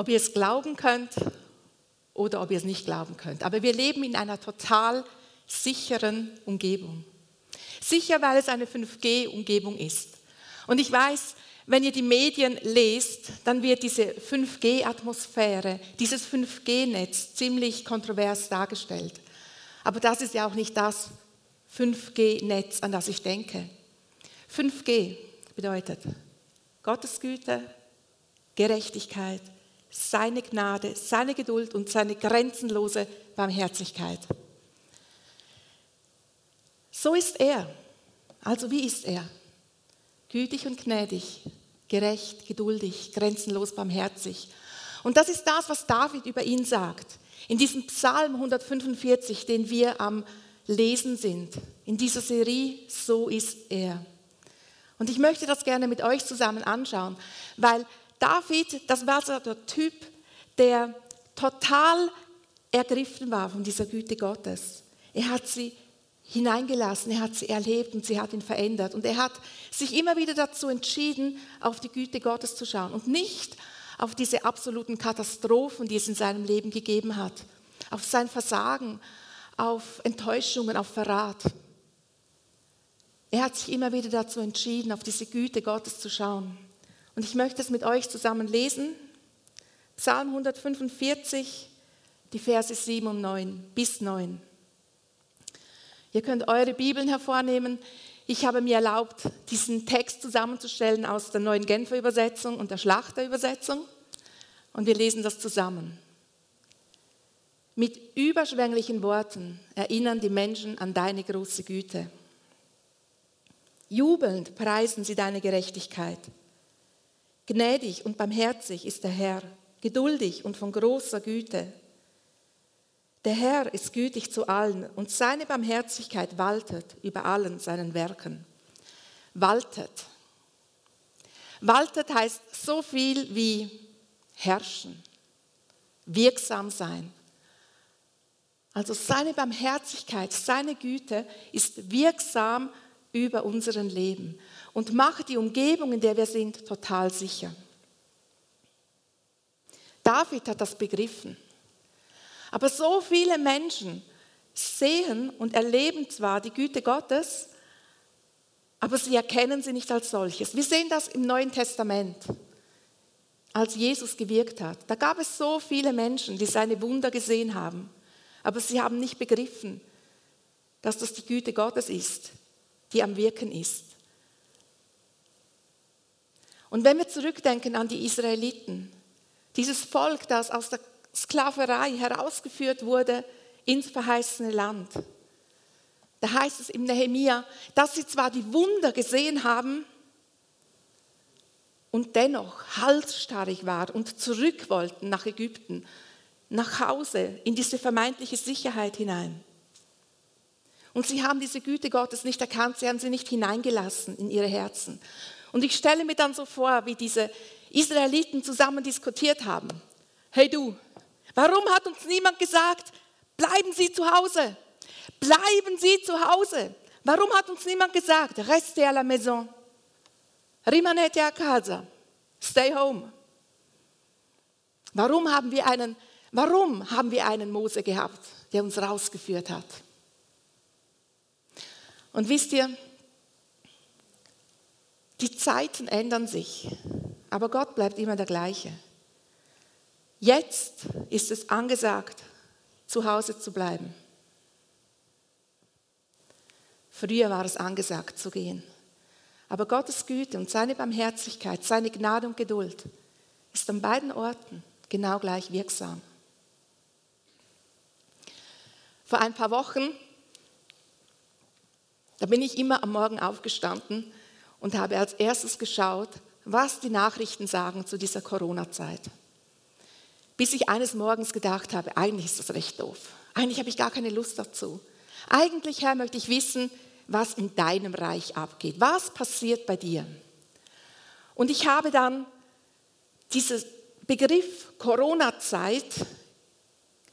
ob ihr es glauben könnt oder ob ihr es nicht glauben könnt. Aber wir leben in einer total sicheren Umgebung. Sicher, weil es eine 5G-Umgebung ist. Und ich weiß, wenn ihr die Medien lest, dann wird diese 5G-Atmosphäre, dieses 5G-Netz ziemlich kontrovers dargestellt. Aber das ist ja auch nicht das 5G-Netz, an das ich denke. 5G bedeutet Gottes Güte, Gerechtigkeit, seine Gnade, seine Geduld und seine grenzenlose Barmherzigkeit. So ist er. Also wie ist er? Gütig und gnädig, gerecht, geduldig, grenzenlos barmherzig. Und das ist das, was David über ihn sagt. In diesem Psalm 145, den wir am Lesen sind, in dieser Serie, so ist er. Und ich möchte das gerne mit euch zusammen anschauen, weil David, das war so der Typ, der total ergriffen war von dieser Güte Gottes. Er hat sie hineingelassen, er hat sie erlebt und sie hat ihn verändert. Und er hat sich immer wieder dazu entschieden, auf die Güte Gottes zu schauen und nicht auf diese absoluten Katastrophen, die es in seinem Leben gegeben hat, auf sein Versagen, auf Enttäuschungen, auf Verrat. Er hat sich immer wieder dazu entschieden, auf diese Güte Gottes zu schauen. Und ich möchte es mit euch zusammen lesen. Psalm 145, die Verse 7 und 9 bis 9. Ihr könnt eure Bibeln hervornehmen. Ich habe mir erlaubt, diesen Text zusammenzustellen aus der neuen Genfer Übersetzung und der Schlachter Übersetzung. Und wir lesen das zusammen. Mit überschwänglichen Worten erinnern die Menschen an deine große Güte. Jubelnd preisen sie deine Gerechtigkeit. Gnädig und barmherzig ist der Herr, geduldig und von großer Güte. Der Herr ist gütig zu allen und seine Barmherzigkeit waltet über allen seinen Werken. Waltet. Waltet heißt so viel wie herrschen, wirksam sein. Also seine Barmherzigkeit, seine Güte ist wirksam über unseren Leben und macht die Umgebung, in der wir sind, total sicher. David hat das begriffen. Aber so viele Menschen sehen und erleben zwar die Güte Gottes, aber sie erkennen sie nicht als solches. Wir sehen das im Neuen Testament, als Jesus gewirkt hat. Da gab es so viele Menschen, die seine Wunder gesehen haben, aber sie haben nicht begriffen, dass das die Güte Gottes ist, die am Wirken ist. Und wenn wir zurückdenken an die Israeliten, dieses Volk, das aus der Sklaverei herausgeführt wurde ins verheißene Land. Da heißt es im Nehemia, dass sie zwar die Wunder gesehen haben und dennoch halsstarrig waren und zurück wollten nach Ägypten, nach Hause, in diese vermeintliche Sicherheit hinein. Und sie haben diese Güte Gottes nicht erkannt, sie haben sie nicht hineingelassen in ihre Herzen. Und ich stelle mir dann so vor, wie diese Israeliten zusammen diskutiert haben. Hey du, Warum hat uns niemand gesagt, bleiben Sie zu Hause? Bleiben Sie zu Hause. Warum hat uns niemand gesagt, restez à la maison? Rimanete a casa. Stay home. Warum haben wir einen, warum haben wir einen Mose gehabt, der uns rausgeführt hat? Und wisst ihr, die Zeiten ändern sich, aber Gott bleibt immer der gleiche. Jetzt ist es angesagt, zu Hause zu bleiben. Früher war es angesagt zu gehen. Aber Gottes Güte und seine Barmherzigkeit, seine Gnade und Geduld ist an beiden Orten genau gleich wirksam. Vor ein paar Wochen, da bin ich immer am Morgen aufgestanden und habe als erstes geschaut, was die Nachrichten sagen zu dieser Corona-Zeit bis ich eines Morgens gedacht habe, eigentlich ist das recht doof. Eigentlich habe ich gar keine Lust dazu. Eigentlich, Herr, möchte ich wissen, was in deinem Reich abgeht. Was passiert bei dir? Und ich habe dann diesen Begriff Corona-Zeit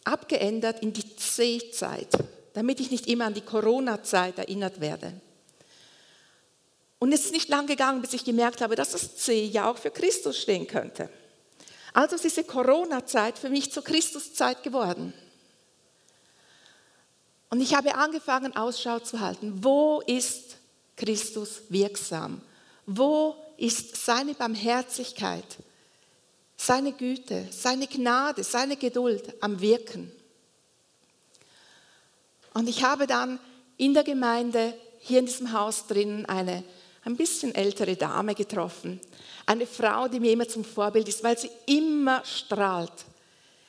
abgeändert in die C-Zeit, damit ich nicht immer an die Corona-Zeit erinnert werde. Und es ist nicht lang gegangen, bis ich gemerkt habe, dass das C ja auch für Christus stehen könnte. Also ist diese Corona-Zeit für mich zur Christuszeit geworden. Und ich habe angefangen, Ausschau zu halten. Wo ist Christus wirksam? Wo ist seine Barmherzigkeit, seine Güte, seine Gnade, seine Geduld am Wirken? Und ich habe dann in der Gemeinde, hier in diesem Haus drinnen, eine ein bisschen ältere Dame getroffen. Eine Frau, die mir immer zum Vorbild ist, weil sie immer strahlt.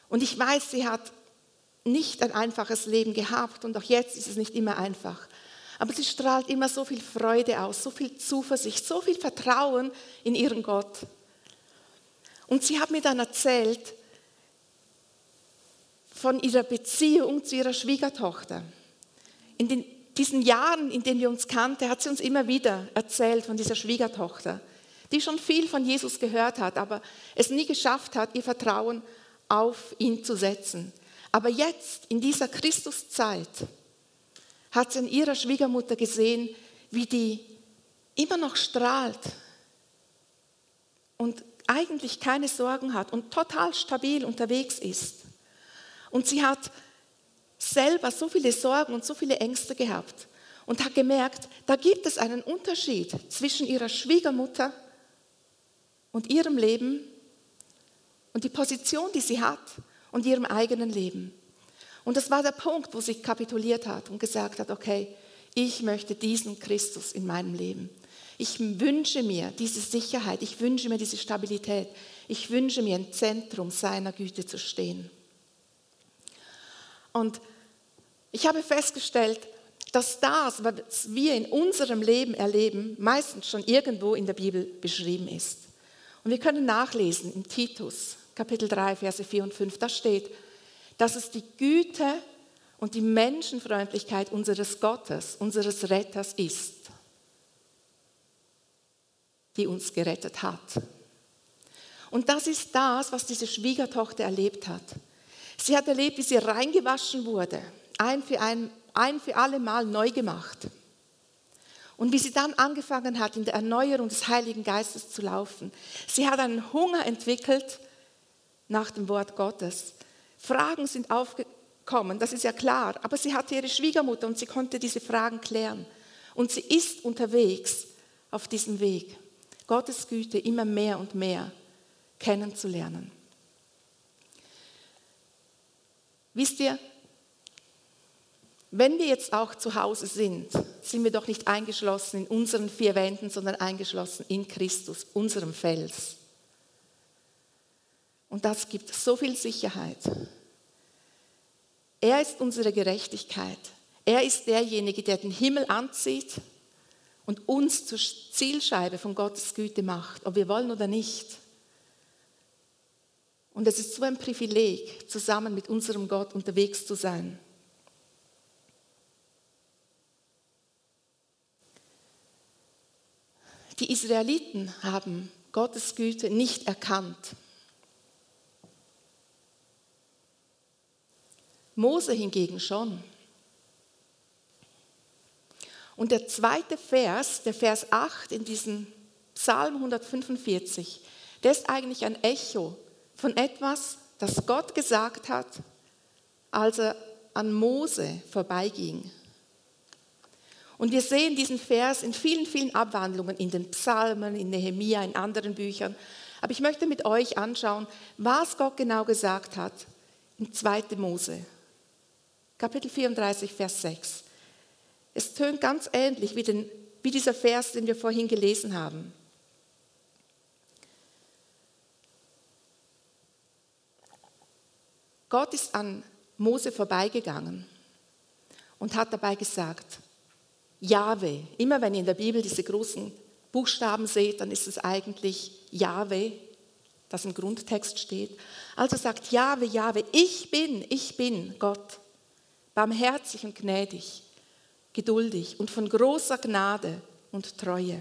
Und ich weiß, sie hat nicht ein einfaches Leben gehabt und auch jetzt ist es nicht immer einfach. Aber sie strahlt immer so viel Freude aus, so viel Zuversicht, so viel Vertrauen in ihren Gott. Und sie hat mir dann erzählt von ihrer Beziehung zu ihrer Schwiegertochter. In den, diesen Jahren, in denen wir uns kannten, hat sie uns immer wieder erzählt von dieser Schwiegertochter, die schon viel von Jesus gehört hat, aber es nie geschafft hat, ihr Vertrauen auf ihn zu setzen. Aber jetzt, in dieser Christuszeit, hat sie in ihrer Schwiegermutter gesehen, wie die immer noch strahlt und eigentlich keine Sorgen hat und total stabil unterwegs ist. Und sie hat selber so viele Sorgen und so viele Ängste gehabt und hat gemerkt, da gibt es einen Unterschied zwischen ihrer Schwiegermutter und ihrem Leben und die Position, die sie hat und ihrem eigenen Leben. Und das war der Punkt, wo sie kapituliert hat und gesagt hat, okay, ich möchte diesen Christus in meinem Leben. Ich wünsche mir diese Sicherheit, ich wünsche mir diese Stabilität, ich wünsche mir im Zentrum seiner Güte zu stehen. Und ich habe festgestellt, dass das, was wir in unserem Leben erleben, meistens schon irgendwo in der Bibel beschrieben ist. Und wir können nachlesen in Titus, Kapitel 3, Verse 4 und 5, da steht, dass es die Güte und die Menschenfreundlichkeit unseres Gottes, unseres Retters ist, die uns gerettet hat. Und das ist das, was diese Schwiegertochter erlebt hat. Sie hat erlebt, wie sie reingewaschen wurde, ein für, ein, ein für alle Mal neu gemacht. Und wie sie dann angefangen hat, in der Erneuerung des Heiligen Geistes zu laufen. Sie hat einen Hunger entwickelt nach dem Wort Gottes. Fragen sind aufgekommen, das ist ja klar, aber sie hatte ihre Schwiegermutter und sie konnte diese Fragen klären. Und sie ist unterwegs auf diesem Weg, Gottes Güte immer mehr und mehr kennenzulernen. Wisst ihr, wenn wir jetzt auch zu Hause sind, sind wir doch nicht eingeschlossen in unseren vier Wänden, sondern eingeschlossen in Christus, unserem Fels. Und das gibt so viel Sicherheit. Er ist unsere Gerechtigkeit. Er ist derjenige, der den Himmel anzieht und uns zur Zielscheibe von Gottes Güte macht, ob wir wollen oder nicht. Und es ist so ein Privileg, zusammen mit unserem Gott unterwegs zu sein. Die Israeliten haben Gottes Güte nicht erkannt. Mose hingegen schon. Und der zweite Vers, der Vers 8 in diesem Psalm 145, der ist eigentlich ein Echo von etwas, das Gott gesagt hat, als er an Mose vorbeiging. Und wir sehen diesen Vers in vielen, vielen Abwandlungen, in den Psalmen, in Nehemia, in anderen Büchern. Aber ich möchte mit euch anschauen, was Gott genau gesagt hat in 2. Mose Kapitel 34, Vers 6. Es tönt ganz ähnlich wie, den, wie dieser Vers, den wir vorhin gelesen haben. Gott ist an Mose vorbeigegangen und hat dabei gesagt, Jahwe. Immer wenn ihr in der Bibel diese großen Buchstaben seht, dann ist es eigentlich Jahwe, das im Grundtext steht. Also sagt Jahwe, Jahwe, ich bin, ich bin Gott barmherzig und gnädig, geduldig und von großer Gnade und Treue.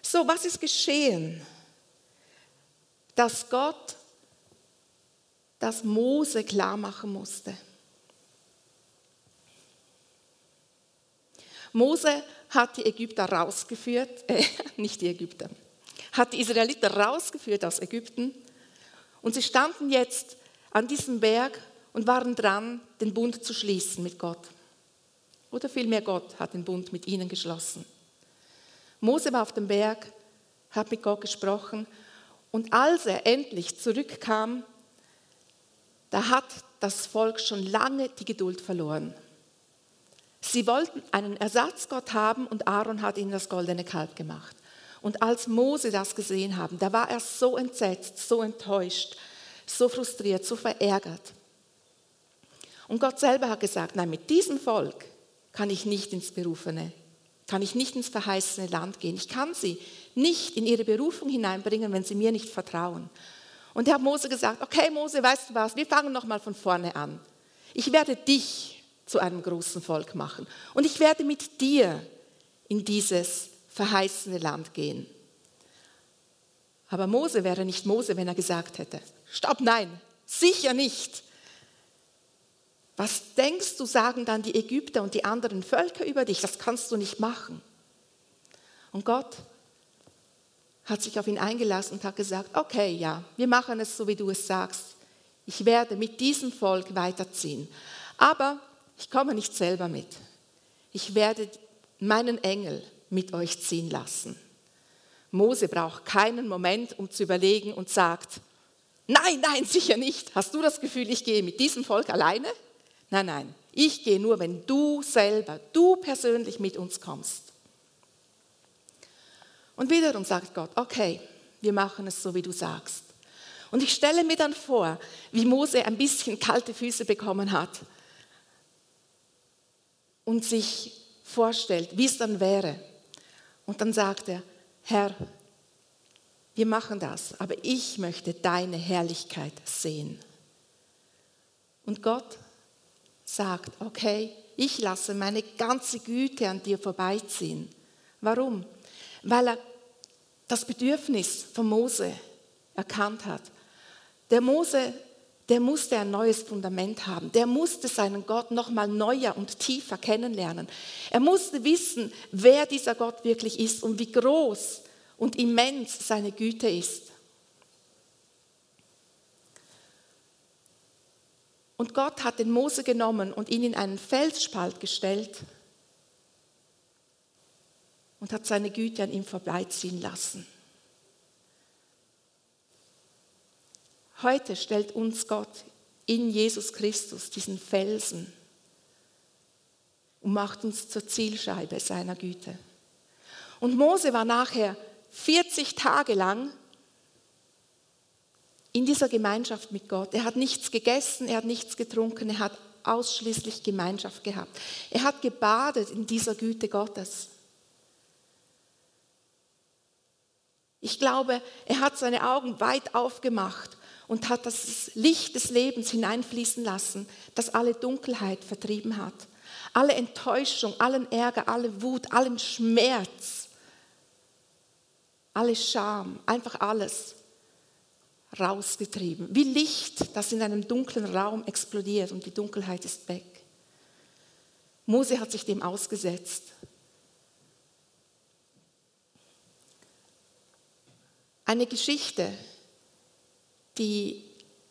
So, was ist geschehen? Dass Gott das Mose klar machen musste. Mose hat die Ägypter rausgeführt, äh, nicht die Ägypter, hat die Israeliten rausgeführt aus Ägypten Und sie standen jetzt an diesem Berg und waren dran, den Bund zu schließen mit Gott. Oder vielmehr Gott hat den Bund mit ihnen geschlossen. Mose war auf dem Berg, hat mit Gott gesprochen und als er endlich zurückkam, da hat das Volk schon lange die Geduld verloren. Sie wollten einen Ersatzgott haben und Aaron hat ihnen das goldene Kalb gemacht. Und als Mose das gesehen haben, da war er so entsetzt, so enttäuscht, so frustriert, so verärgert. Und Gott selber hat gesagt, nein, mit diesem Volk kann ich nicht ins Berufene, kann ich nicht ins verheißene Land gehen. Ich kann sie nicht in ihre Berufung hineinbringen, wenn sie mir nicht vertrauen. Und er hat Mose gesagt, okay Mose, weißt du was, wir fangen nochmal von vorne an. Ich werde dich zu einem großen Volk machen und ich werde mit dir in dieses verheißene Land gehen. Aber Mose wäre nicht Mose, wenn er gesagt hätte, stopp, nein, sicher nicht. Was denkst du, sagen dann die Ägypter und die anderen Völker über dich? Das kannst du nicht machen. Und Gott hat sich auf ihn eingelassen und hat gesagt, okay, ja, wir machen es so, wie du es sagst. Ich werde mit diesem Volk weiterziehen. Aber ich komme nicht selber mit. Ich werde meinen Engel mit euch ziehen lassen. Mose braucht keinen Moment, um zu überlegen und sagt, nein, nein, sicher nicht. Hast du das Gefühl, ich gehe mit diesem Volk alleine? Nein, nein, ich gehe nur, wenn du selber, du persönlich mit uns kommst. Und wiederum sagt Gott, okay, wir machen es so, wie du sagst. Und ich stelle mir dann vor, wie Mose ein bisschen kalte Füße bekommen hat und sich vorstellt, wie es dann wäre. Und dann sagt er, Herr, wir machen das, aber ich möchte deine Herrlichkeit sehen. Und Gott sagt, okay, ich lasse meine ganze Güte an dir vorbeiziehen. Warum? Weil er das Bedürfnis von Mose erkannt hat. Der Mose, der musste ein neues Fundament haben. Der musste seinen Gott noch mal neuer und tiefer kennenlernen. Er musste wissen, wer dieser Gott wirklich ist und wie groß und immens seine Güte ist. Und Gott hat den Mose genommen und ihn in einen Felsspalt gestellt und hat seine Güte an ihm vorbeiziehen lassen. Heute stellt uns Gott in Jesus Christus diesen Felsen und macht uns zur Zielscheibe seiner Güte. Und Mose war nachher 40 Tage lang in dieser Gemeinschaft mit Gott. Er hat nichts gegessen, er hat nichts getrunken, er hat ausschließlich Gemeinschaft gehabt. Er hat gebadet in dieser Güte Gottes. Ich glaube, er hat seine Augen weit aufgemacht und hat das Licht des Lebens hineinfließen lassen, das alle Dunkelheit vertrieben hat. Alle Enttäuschung, allen Ärger, alle Wut, allen Schmerz, alle Scham, einfach alles rausgetrieben. Wie Licht, das in einem dunklen Raum explodiert und die Dunkelheit ist weg. Mose hat sich dem ausgesetzt. Eine Geschichte, die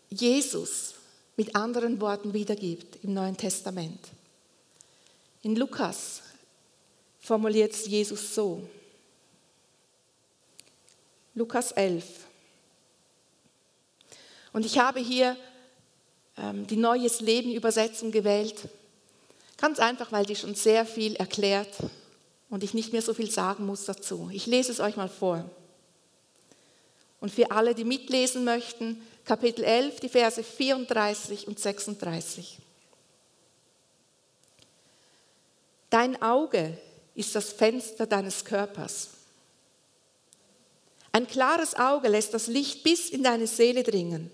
Jesus mit anderen Worten wiedergibt im Neuen Testament. In Lukas formuliert es Jesus so. Lukas 11. Und ich habe hier ähm, die Neues Leben Übersetzung gewählt. Ganz einfach, weil die schon sehr viel erklärt und ich nicht mehr so viel sagen muss dazu. Ich lese es euch mal vor. Und für alle, die mitlesen möchten, Kapitel 11, die Verse 34 und 36. Dein Auge ist das Fenster deines Körpers. Ein klares Auge lässt das Licht bis in deine Seele dringen.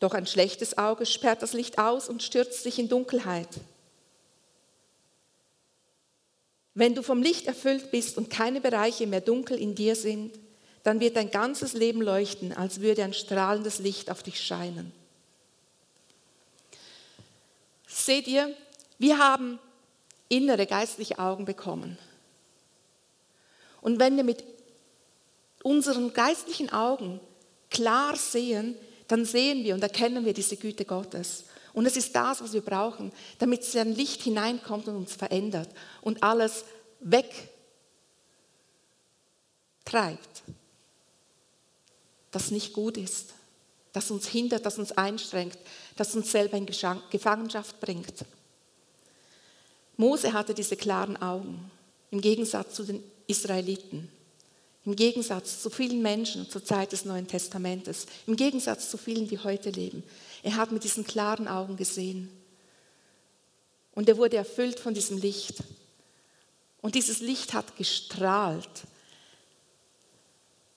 Doch ein schlechtes Auge sperrt das Licht aus und stürzt dich in Dunkelheit. Wenn du vom Licht erfüllt bist und keine Bereiche mehr dunkel in dir sind, dann wird dein ganzes Leben leuchten, als würde ein strahlendes Licht auf dich scheinen. Seht ihr, wir haben innere geistliche Augen bekommen. Und wenn wir mit unseren geistlichen Augen klar sehen, dann sehen wir und erkennen wir diese Güte Gottes. Und es ist das, was wir brauchen, damit sein Licht hineinkommt und uns verändert und alles wegtreibt, das nicht gut ist, das uns hindert, das uns einschränkt, das uns selber in Gefangenschaft bringt. Mose hatte diese klaren Augen, im Gegensatz zu den Israeliten, im Gegensatz zu vielen Menschen zur Zeit des Neuen Testamentes, im Gegensatz zu vielen, die heute leben. Er hat mit diesen klaren Augen gesehen. Und er wurde erfüllt von diesem Licht. Und dieses Licht hat gestrahlt.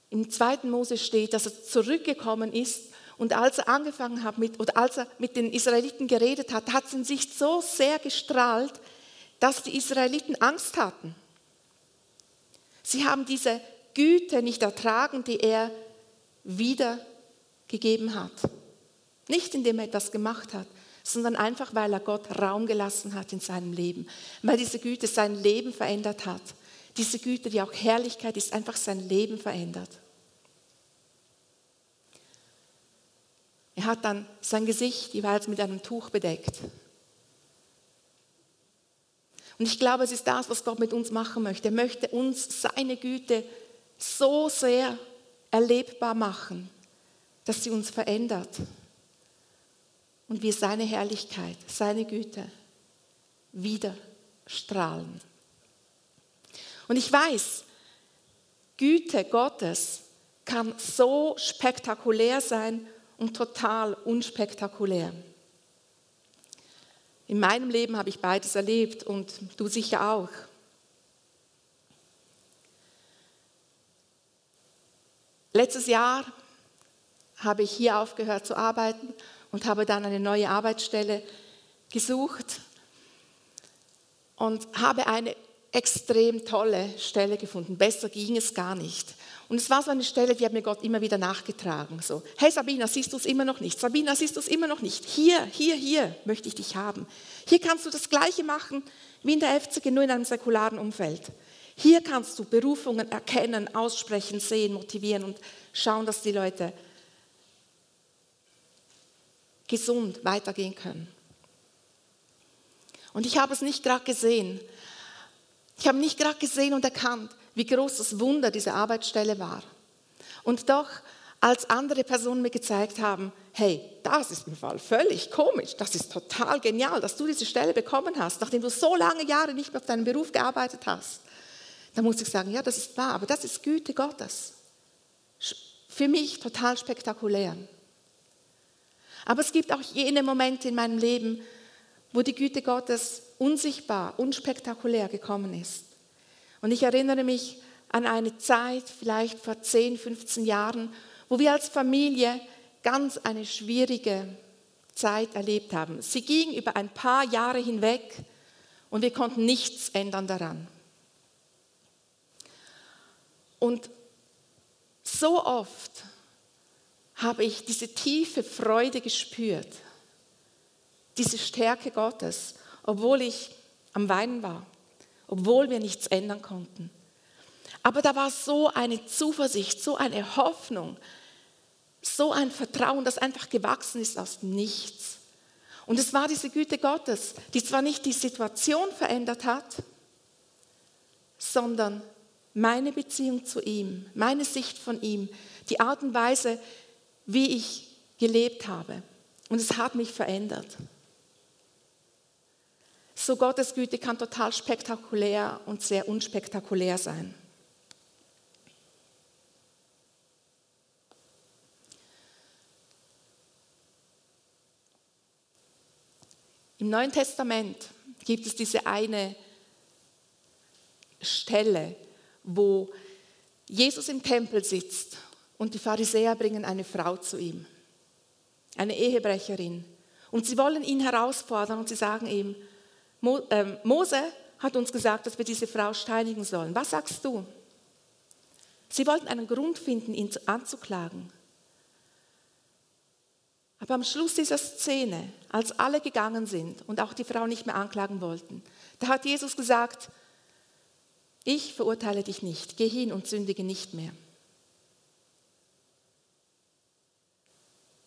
Im zweiten Mose steht, dass er zurückgekommen ist und als er angefangen hat mit, oder als er mit den Israeliten geredet hat, hat sein Licht so sehr gestrahlt, dass die Israeliten Angst hatten. Sie haben diese Güte nicht ertragen, die er wiedergegeben hat. Nicht indem er etwas gemacht hat, sondern einfach, weil er Gott Raum gelassen hat in seinem Leben, weil diese Güte sein Leben verändert hat. Diese Güte, die auch Herrlichkeit ist, einfach sein Leben verändert. Er hat dann sein Gesicht jeweils mit einem Tuch bedeckt. Und ich glaube, es ist das, was Gott mit uns machen möchte. Er möchte uns seine Güte so sehr erlebbar machen, dass sie uns verändert und wir seine Herrlichkeit, seine Güte wieder strahlen. Und ich weiß, Güte Gottes kann so spektakulär sein und total unspektakulär. In meinem Leben habe ich beides erlebt und du sicher auch. Letztes Jahr habe ich hier aufgehört zu arbeiten und habe dann eine neue Arbeitsstelle gesucht und habe eine extrem tolle Stelle gefunden. Besser ging es gar nicht. Und es war so eine Stelle, die hat mir Gott immer wieder nachgetragen. So, hey Sabina, siehst du es immer noch nicht? Sabina, siehst du es immer noch nicht? Hier, hier, hier möchte ich dich haben. Hier kannst du das Gleiche machen wie in der FCG, nur in einem säkularen Umfeld. Hier kannst du Berufungen erkennen, aussprechen, sehen, motivieren und schauen, dass die Leute gesund weitergehen können. Und ich habe es nicht gerade gesehen. Ich habe nicht gerade gesehen und erkannt, wie groß das Wunder dieser Arbeitsstelle war. Und doch, als andere Personen mir gezeigt haben, hey, das ist im Fall völlig komisch, das ist total genial, dass du diese Stelle bekommen hast, nachdem du so lange Jahre nicht mehr auf deinem Beruf gearbeitet hast, dann muss ich sagen, ja, das ist wahr, aber das ist Güte Gottes. Für mich total spektakulär. Aber es gibt auch jene Momente in meinem Leben, wo die Güte Gottes unsichtbar, unspektakulär gekommen ist. Und ich erinnere mich an eine Zeit, vielleicht vor 10, 15 Jahren, wo wir als Familie ganz eine schwierige Zeit erlebt haben. Sie ging über ein paar Jahre hinweg und wir konnten nichts ändern daran. Und so oft habe ich diese tiefe Freude gespürt, diese Stärke Gottes, obwohl ich am Weinen war obwohl wir nichts ändern konnten. Aber da war so eine Zuversicht, so eine Hoffnung, so ein Vertrauen, das einfach gewachsen ist aus nichts. Und es war diese Güte Gottes, die zwar nicht die Situation verändert hat, sondern meine Beziehung zu ihm, meine Sicht von ihm, die Art und Weise, wie ich gelebt habe. Und es hat mich verändert. So Gottes Güte kann total spektakulär und sehr unspektakulär sein. Im Neuen Testament gibt es diese eine Stelle, wo Jesus im Tempel sitzt und die Pharisäer bringen eine Frau zu ihm, eine Ehebrecherin. Und sie wollen ihn herausfordern und sie sagen ihm, ähm, Mose hat uns gesagt, dass wir diese Frau steinigen sollen. Was sagst du? Sie wollten einen Grund finden, ihn anzuklagen. Aber am Schluss dieser Szene, als alle gegangen sind und auch die Frau nicht mehr anklagen wollten, da hat Jesus gesagt, ich verurteile dich nicht, geh hin und sündige nicht mehr.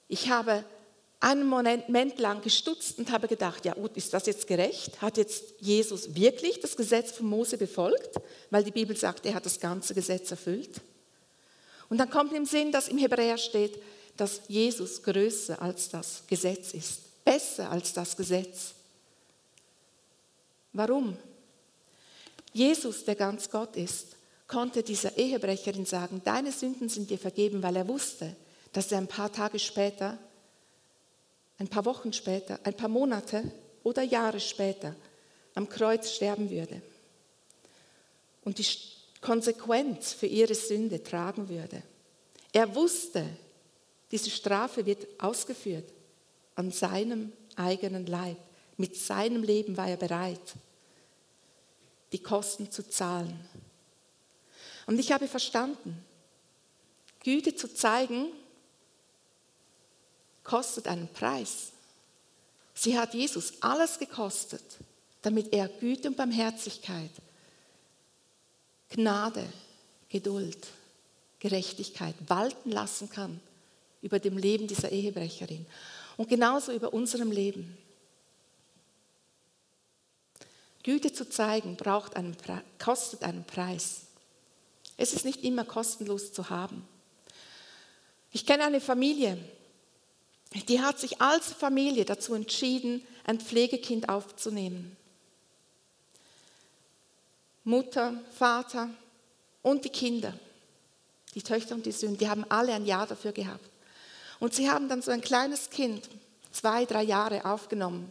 Ich habe einen Moment lang gestutzt und habe gedacht, ja gut, ist das jetzt gerecht? Hat jetzt Jesus wirklich das Gesetz von Mose befolgt? Weil die Bibel sagt, er hat das ganze Gesetz erfüllt. Und dann kommt im Sinn, dass im Hebräer steht, dass Jesus größer als das Gesetz ist, besser als das Gesetz. Warum? Jesus, der ganz Gott ist, konnte dieser Ehebrecherin sagen, deine Sünden sind dir vergeben, weil er wusste, dass er ein paar Tage später ein paar Wochen später, ein paar Monate oder Jahre später am Kreuz sterben würde und die Konsequenz für ihre Sünde tragen würde. Er wusste, diese Strafe wird ausgeführt an seinem eigenen Leib. Mit seinem Leben war er bereit, die Kosten zu zahlen. Und ich habe verstanden, Güte zu zeigen kostet einen Preis. Sie hat Jesus alles gekostet, damit er Güte und Barmherzigkeit, Gnade, Geduld, Gerechtigkeit walten lassen kann über dem Leben dieser Ehebrecherin und genauso über unserem Leben. Güte zu zeigen braucht einen, kostet einen Preis. Es ist nicht immer kostenlos zu haben. Ich kenne eine Familie, die hat sich als Familie dazu entschieden, ein Pflegekind aufzunehmen. Mutter, Vater und die Kinder, die Töchter und die Söhne, die haben alle ein Jahr dafür gehabt. Und sie haben dann so ein kleines Kind, zwei, drei Jahre aufgenommen.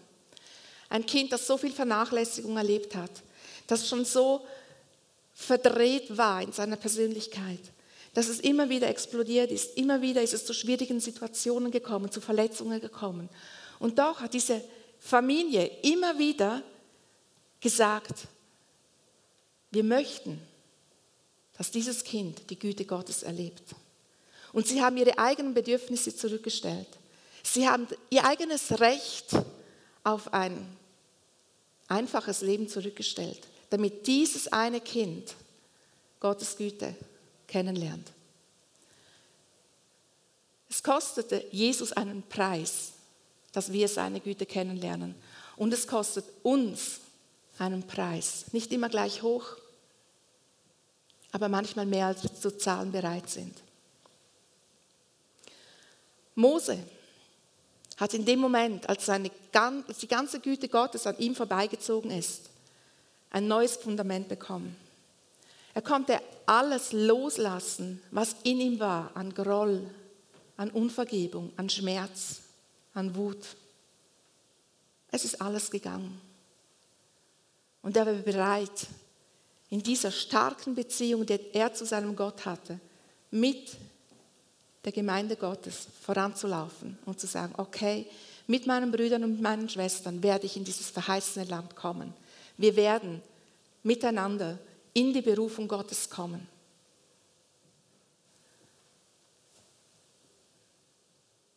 Ein Kind, das so viel Vernachlässigung erlebt hat, das schon so verdreht war in seiner Persönlichkeit dass es immer wieder explodiert ist. Immer wieder ist es zu schwierigen Situationen gekommen, zu Verletzungen gekommen. Und doch hat diese Familie immer wieder gesagt, wir möchten, dass dieses Kind die Güte Gottes erlebt. Und sie haben ihre eigenen Bedürfnisse zurückgestellt. Sie haben ihr eigenes Recht auf ein einfaches Leben zurückgestellt, damit dieses eine Kind Gottes Güte kennenlernt. Es kostete Jesus einen Preis, dass wir seine Güte kennenlernen. Und es kostet uns einen Preis. Nicht immer gleich hoch, aber manchmal mehr, als wir zu zahlen bereit sind. Mose hat in dem Moment, als, seine, als die ganze Güte Gottes an ihm vorbeigezogen ist, ein neues Fundament bekommen. Er konnte alles loslassen, was in ihm war, an Groll, an Unvergebung, an Schmerz, an Wut. Es ist alles gegangen. Und er war bereit, in dieser starken Beziehung, die er zu seinem Gott hatte, mit der Gemeinde Gottes voranzulaufen und zu sagen, okay, mit meinen Brüdern und meinen Schwestern werde ich in dieses verheißene Land kommen. Wir werden miteinander in die Berufung Gottes kommen.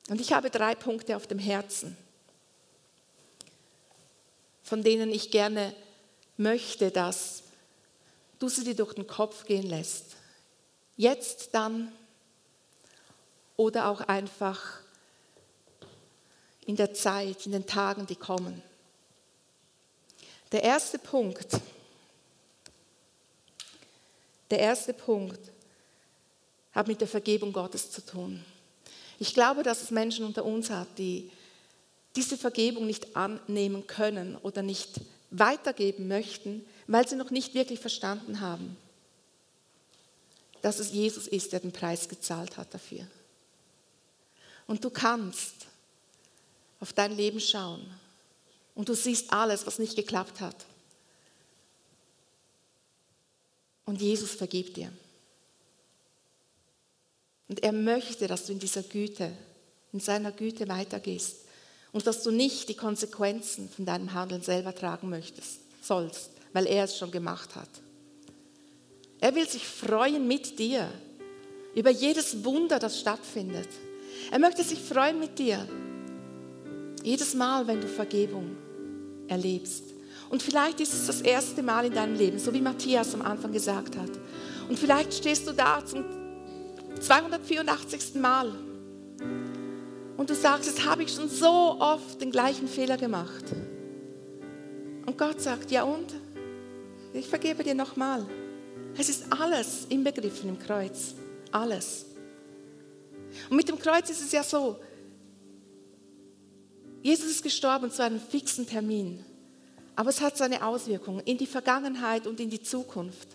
Und ich habe drei Punkte auf dem Herzen, von denen ich gerne möchte, dass du sie dir durch den Kopf gehen lässt. Jetzt dann oder auch einfach in der Zeit, in den Tagen, die kommen. Der erste Punkt der erste Punkt hat mit der Vergebung Gottes zu tun. Ich glaube, dass es Menschen unter uns hat, die diese Vergebung nicht annehmen können oder nicht weitergeben möchten, weil sie noch nicht wirklich verstanden haben, dass es Jesus ist, der den Preis gezahlt hat dafür. Und du kannst auf dein Leben schauen und du siehst alles, was nicht geklappt hat. Und Jesus vergibt dir. Und er möchte, dass du in dieser Güte, in seiner Güte weitergehst und dass du nicht die Konsequenzen von deinem Handeln selber tragen möchtest, sollst, weil er es schon gemacht hat. Er will sich freuen mit dir über jedes Wunder, das stattfindet. Er möchte sich freuen mit dir. Jedes Mal, wenn du Vergebung erlebst. Und vielleicht ist es das erste Mal in deinem Leben, so wie Matthias am Anfang gesagt hat. Und vielleicht stehst du da zum 284. Mal Und du sagst, jetzt habe ich schon so oft den gleichen Fehler gemacht. Und Gott sagt, ja und? Ich vergebe dir nochmal. Es ist alles inbegriffen im Kreuz. Alles. Und mit dem Kreuz ist es ja so, Jesus ist gestorben zu einem fixen Termin, aber es hat seine Auswirkungen in die Vergangenheit und in die Zukunft.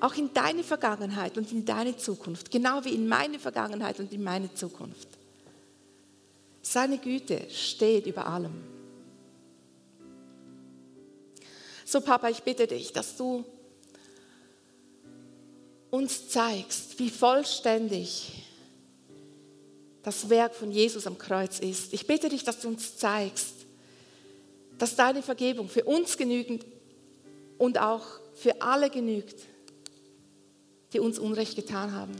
Auch in deine Vergangenheit und in deine Zukunft, genau wie in meine Vergangenheit und in meine Zukunft. Seine Güte steht über allem. So, Papa, ich bitte dich, dass du uns zeigst, wie vollständig das Werk von Jesus am Kreuz ist. Ich bitte dich, dass du uns zeigst, dass deine Vergebung für uns genügend und auch für alle genügt, die uns Unrecht getan haben.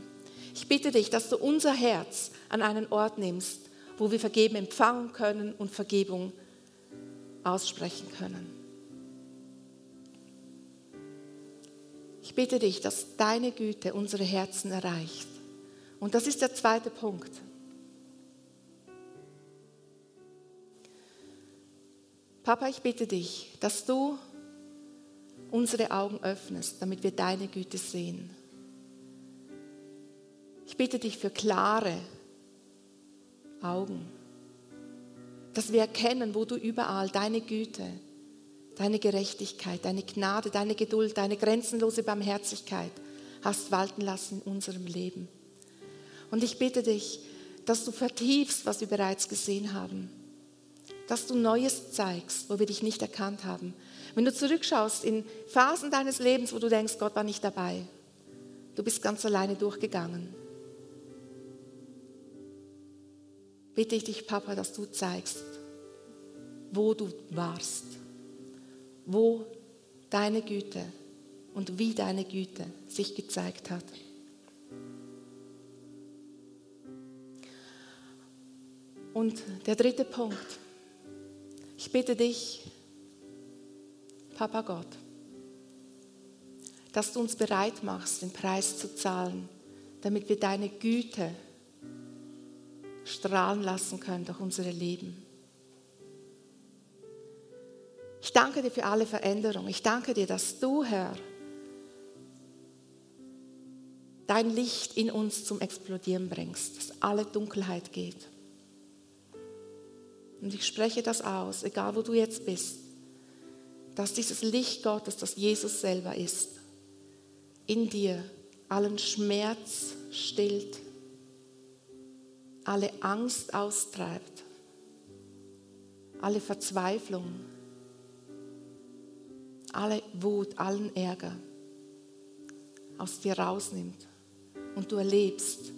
Ich bitte dich, dass du unser Herz an einen Ort nimmst, wo wir Vergeben empfangen können und Vergebung aussprechen können. Ich bitte dich, dass deine Güte unsere Herzen erreicht. Und das ist der zweite Punkt. Papa, ich bitte dich, dass du unsere Augen öffnest, damit wir deine Güte sehen. Ich bitte dich für klare Augen, dass wir erkennen, wo du überall deine Güte, deine Gerechtigkeit, deine Gnade, deine Geduld, deine grenzenlose Barmherzigkeit hast walten lassen in unserem Leben. Und ich bitte dich, dass du vertiefst, was wir bereits gesehen haben. Dass du Neues zeigst, wo wir dich nicht erkannt haben. Wenn du zurückschaust in Phasen deines Lebens, wo du denkst, Gott war nicht dabei. Du bist ganz alleine durchgegangen. Bitte ich dich, Papa, dass du zeigst, wo du warst wo deine Güte und wie deine Güte sich gezeigt hat. Und der dritte Punkt. Ich bitte dich, Papa Gott, dass du uns bereit machst, den Preis zu zahlen, damit wir deine Güte strahlen lassen können durch unsere Leben. Ich danke dir für alle Veränderungen. Ich danke dir, dass du, Herr, dein Licht in uns zum Explodieren bringst, dass alle Dunkelheit geht. Und ich spreche das aus, egal wo du jetzt bist, dass dieses Licht Gottes, das Jesus selber ist, in dir allen Schmerz stillt, alle Angst austreibt, alle Verzweiflung, alle Wut, allen Ärger aus dir rausnimmt und du erlebst,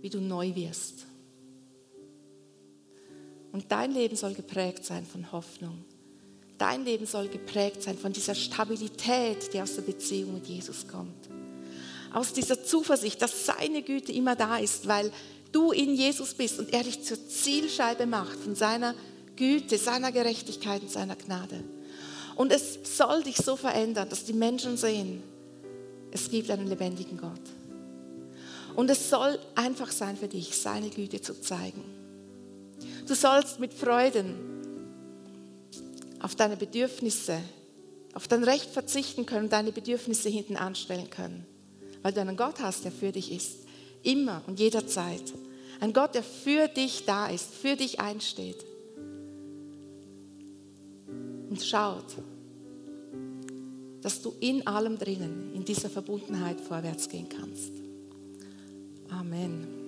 wie du neu wirst. Und dein Leben soll geprägt sein von Hoffnung. Dein Leben soll geprägt sein von dieser Stabilität, die aus der Beziehung mit Jesus kommt. Aus dieser Zuversicht, dass seine Güte immer da ist, weil du in Jesus bist und er dich zur Zielscheibe macht von seiner Güte, seiner Gerechtigkeit und seiner Gnade. Und es soll dich so verändern, dass die Menschen sehen, es gibt einen lebendigen Gott. Und es soll einfach sein für dich, seine Güte zu zeigen. Du sollst mit Freuden auf deine Bedürfnisse, auf dein Recht verzichten können, deine Bedürfnisse hinten anstellen können. Weil du einen Gott hast, der für dich ist. Immer und jederzeit. Ein Gott, der für dich da ist, für dich einsteht und schaut, dass du in allem drinnen, in dieser Verbundenheit vorwärts gehen kannst. Amen.